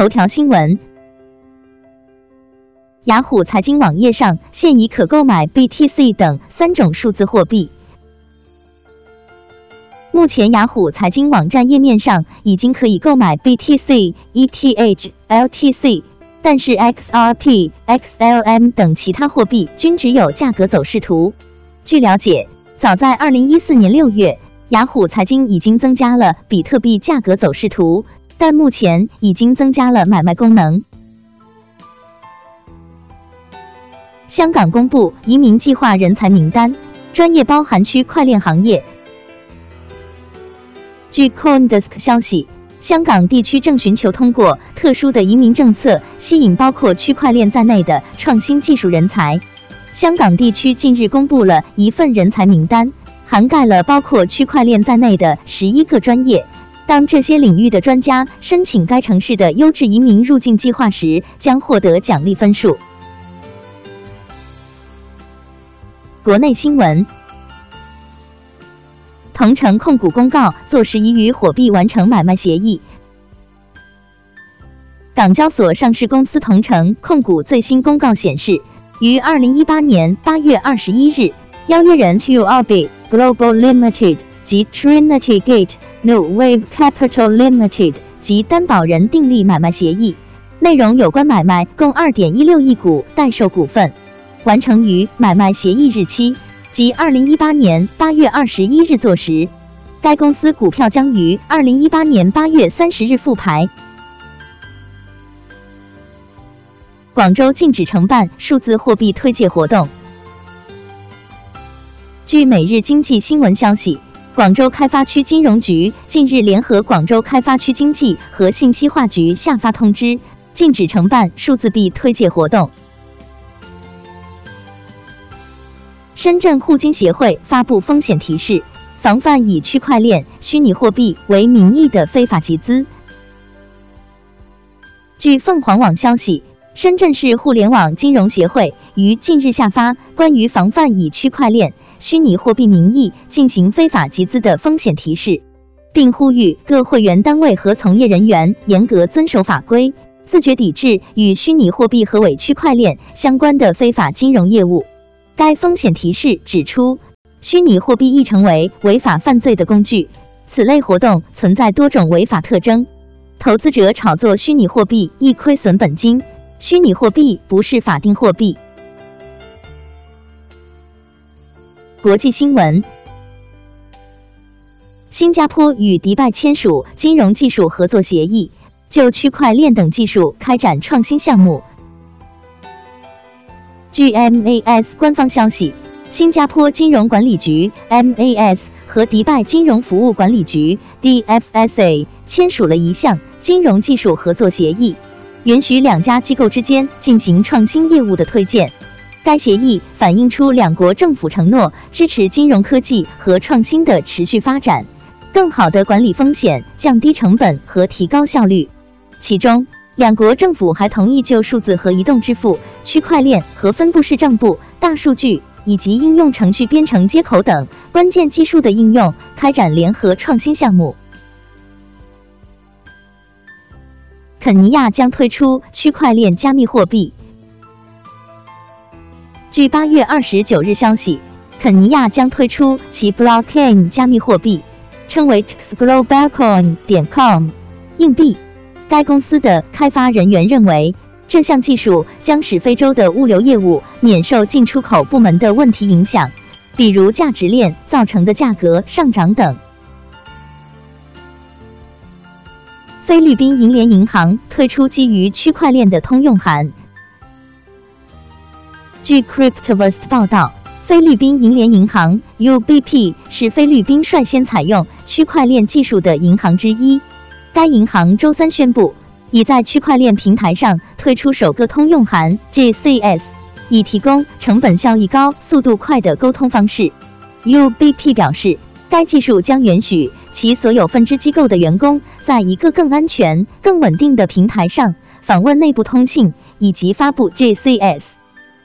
头条新闻：雅虎财经网页上现已可购买 BTC 等三种数字货币。目前，雅虎财经网站页面上已经可以购买 BTC、ETH、LTC，但是 XRP、XLM 等其他货币均只有价格走势图。据了解，早在二零一四年六月，雅虎财经已经增加了比特币价格走势图，但目前已经增加了买卖功能。香港公布移民计划人才名单，专业包含区块链行业。据 CoinDesk 消息，香港地区正寻求通过特殊的移民政策，吸引包括区块链在内的创新技术人才。香港地区近日公布了一份人才名单，涵盖了包括区块链在内的十一个专业。当这些领域的专家申请该城市的优质移民入境计划时，将获得奖励分数。国内新闻。同城控股公告，坐实已与火币完成买卖协议。港交所上市公司同城控股最新公告显示，于二零一八年八月二十一日，邀约人 To Orbit Global Limited 及 Trinity Gate New Wave Capital Limited 及担保人订立买卖协议，内容有关买卖共二点一六亿股待售股份，完成于买卖协议日期。即二零一八年八月二十一日作实，该公司股票将于二零一八年八月三十日复牌。广州禁止承办数字货币推介活动。据每日经济新闻消息，广州开发区金融局近日联合广州开发区经济和信息化局下发通知，禁止承办数字币推介活动。深圳互金协会发布风险提示，防范以区块链、虚拟货币为名义的非法集资。据凤凰网消息，深圳市互联网金融协会于近日下发关于防范以区块链、虚拟货币名义进行非法集资的风险提示，并呼吁各会员单位和从业人员严格遵守法规，自觉抵制与虚拟货币和伪区块链相关的非法金融业务。该风险提示指出，虚拟货币易成为违法犯罪的工具，此类活动存在多种违法特征，投资者炒作虚拟货币易亏损本金，虚拟货币不是法定货币。国际新闻：新加坡与迪拜签署金融技术合作协议，就区块链等技术开展创新项目。据 MAS 官方消息，新加坡金融管理局 MAS 和迪拜金融服务管理局 DFSA 签署了一项金融技术合作协议，允许两家机构之间进行创新业务的推荐。该协议反映出两国政府承诺支持金融科技和创新的持续发展，更好的管理风险、降低成本和提高效率。其中，两国政府还同意就数字和移动支付。区块链和分布式账簿、大数据以及应用程序编程接口等关键技术的应用，开展联合创新项目。肯尼亚将推出区块链加密货币。据八月二十九日消息，肯尼亚将推出其 Blockchain 加密货币，称为 XGlobalCoin 点 com 硬币。该公司的开发人员认为。这项技术将使非洲的物流业务免受进出口部门的问题影响，比如价值链造成的价格上涨等。菲律宾银联银行推出基于区块链的通用函。据 Cryptoverse 报道，菲律宾银联银行 UBP 是菲律宾率先采用区块链技术的银行之一。该银行周三宣布。已在区块链平台上推出首个通用函 GCS，以提供成本效益高、速度快的沟通方式。UBP 表示，该技术将允许其所有分支机构的员工在一个更安全、更稳定的平台上访问内部通信以及发布 GCS。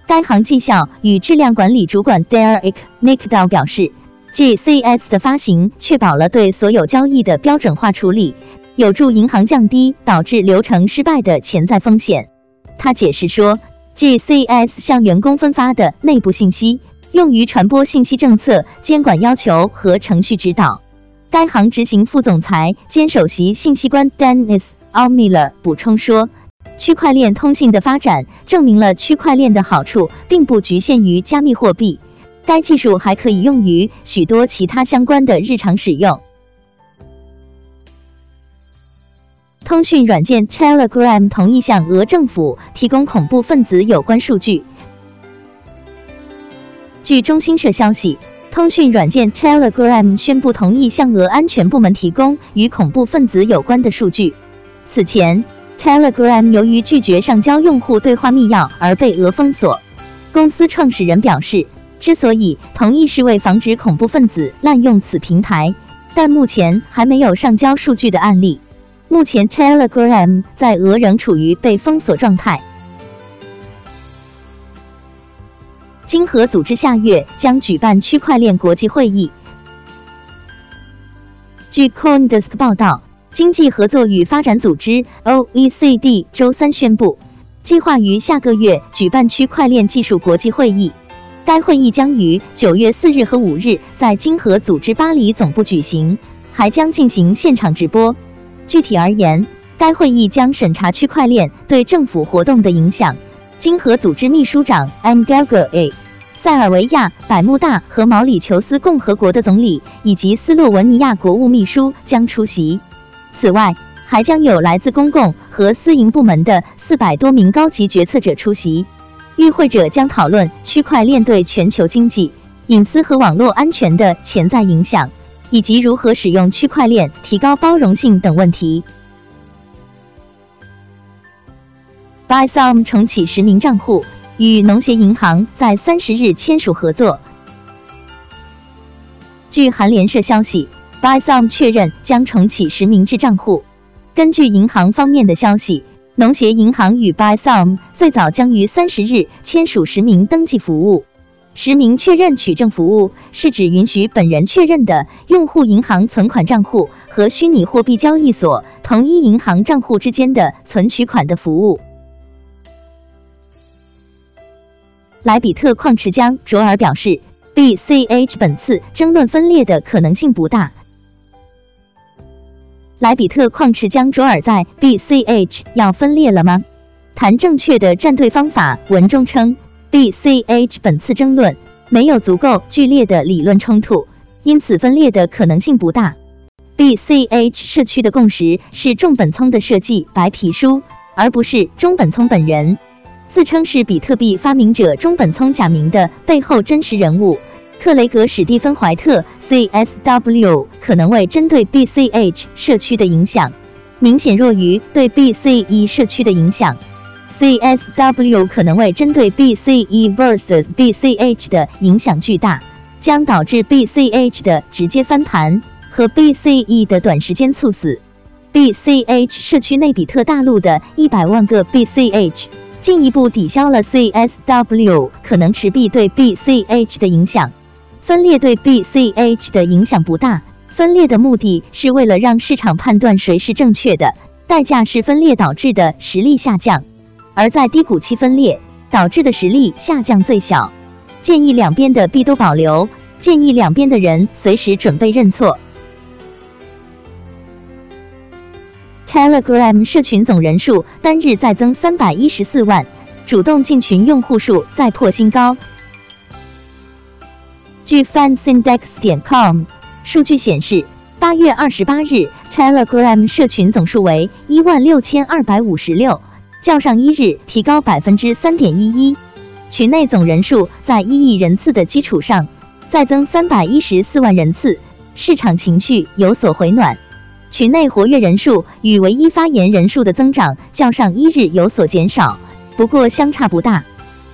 该行绩效与质量管理主管 Derek Nickdal 表示，GCS 的发行确保了对所有交易的标准化处理。有助银行降低导致流程失败的潜在风险。他解释说，GCS 向员工分发的内部信息用于传播信息政策、监管要求和程序指导。该行执行副总裁兼首席信息官 Dennis Almiller 补充说，区块链通信的发展证明了区块链的好处并不局限于加密货币，该技术还可以用于许多其他相关的日常使用。通讯软件 Telegram 同意向俄政府提供恐怖分子有关数据。据中新社消息。通讯软件 Telegram 宣布同意向俄安全部门提供与恐怖分子有关的数据。此前，Telegram 由于拒绝上交用户对话密钥而被俄封锁。公司创始人表示，之所以同意是为防止恐怖分子滥用此平台，但目前还没有上交数据的案例。目前，Telegram 在俄仍处于被封锁状态。经合组织下月将举办区块链国际会议。据 CoinDesk 报道，经济合作与发展组织 （OECD） 周三宣布，计划于下个月举办区块链技术国际会议。该会议将于九月四日和五日在经合组织巴黎总部举行，还将进行现场直播。具体而言，该会议将审查区块链对政府活动的影响。经合组织秘书长 M. g a l g e r 塞尔维亚、百慕大和毛里求斯共和国的总理以及斯洛文尼亚国务秘书将出席。此外，还将有来自公共和私营部门的四百多名高级决策者出席。与会者将讨论区块链对全球经济、隐私和网络安全的潜在影响，以及如何使用区块链提高包容性等问题。Bysome 重启实名账户，与农协银行在三十日签署合作。据韩联社消息，Bysome 确认将重启实名制账户。根据银行方面的消息，农协银行与 Bysome 最早将于三十日签署实名登记服务。实名确认取证服务是指允许本人确认的用户银行存款账户和虚拟货币交易所同一银行账户之间的存取款的服务。莱比特矿池江卓尔表示，BCH 本次争论分裂的可能性不大。莱比特矿池江卓尔在 BCH 要分裂了吗？谈正确的站队方法。文中称，BCH 本次争论没有足够剧烈的理论冲突，因此分裂的可能性不大。BCH 社区的共识是中本聪的设计白皮书，而不是中本聪本人。自称是比特币发明者中本聪假名的背后真实人物克雷格史蒂芬怀特 （CSW） 可能为针对 BCH 社区的影响明显弱于对 BCE 社区的影响。CSW 可能为针对 BCE vs BCH 的影响巨大，将导致 BCH 的直接翻盘和 BCE 的短时间猝死。BCH 社区内比特大陆的一百万个 BCH。进一步抵消了 CSW 可能持币对 BCH 的影响。分裂对 BCH 的影响不大。分裂的目的是为了让市场判断谁是正确的，代价是分裂导致的实力下降。而在低谷期分裂导致的实力下降最小。建议两边的币都保留。建议两边的人随时准备认错。Telegram 社群总人数单日再增三百一十四万，主动进群用户数再破新高。据 Fansindex 点 com 数据显示，八月二十八日 Telegram 社群总数为一万六千二百五十六，较上一日提高百分之三点一一。群内总人数在一亿人次的基础上再增三百一十四万人次，市场情绪有所回暖。群内活跃人数与唯一发言人数的增长较上一日有所减少，不过相差不大。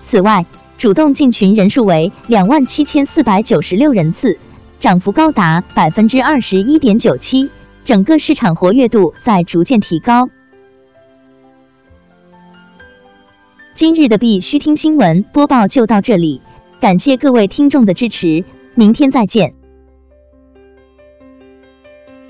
此外，主动进群人数为两万七千四百九十六人次，涨幅高达百分之二十一点九七，整个市场活跃度在逐渐提高。今日的必须听新闻播报就到这里，感谢各位听众的支持，明天再见。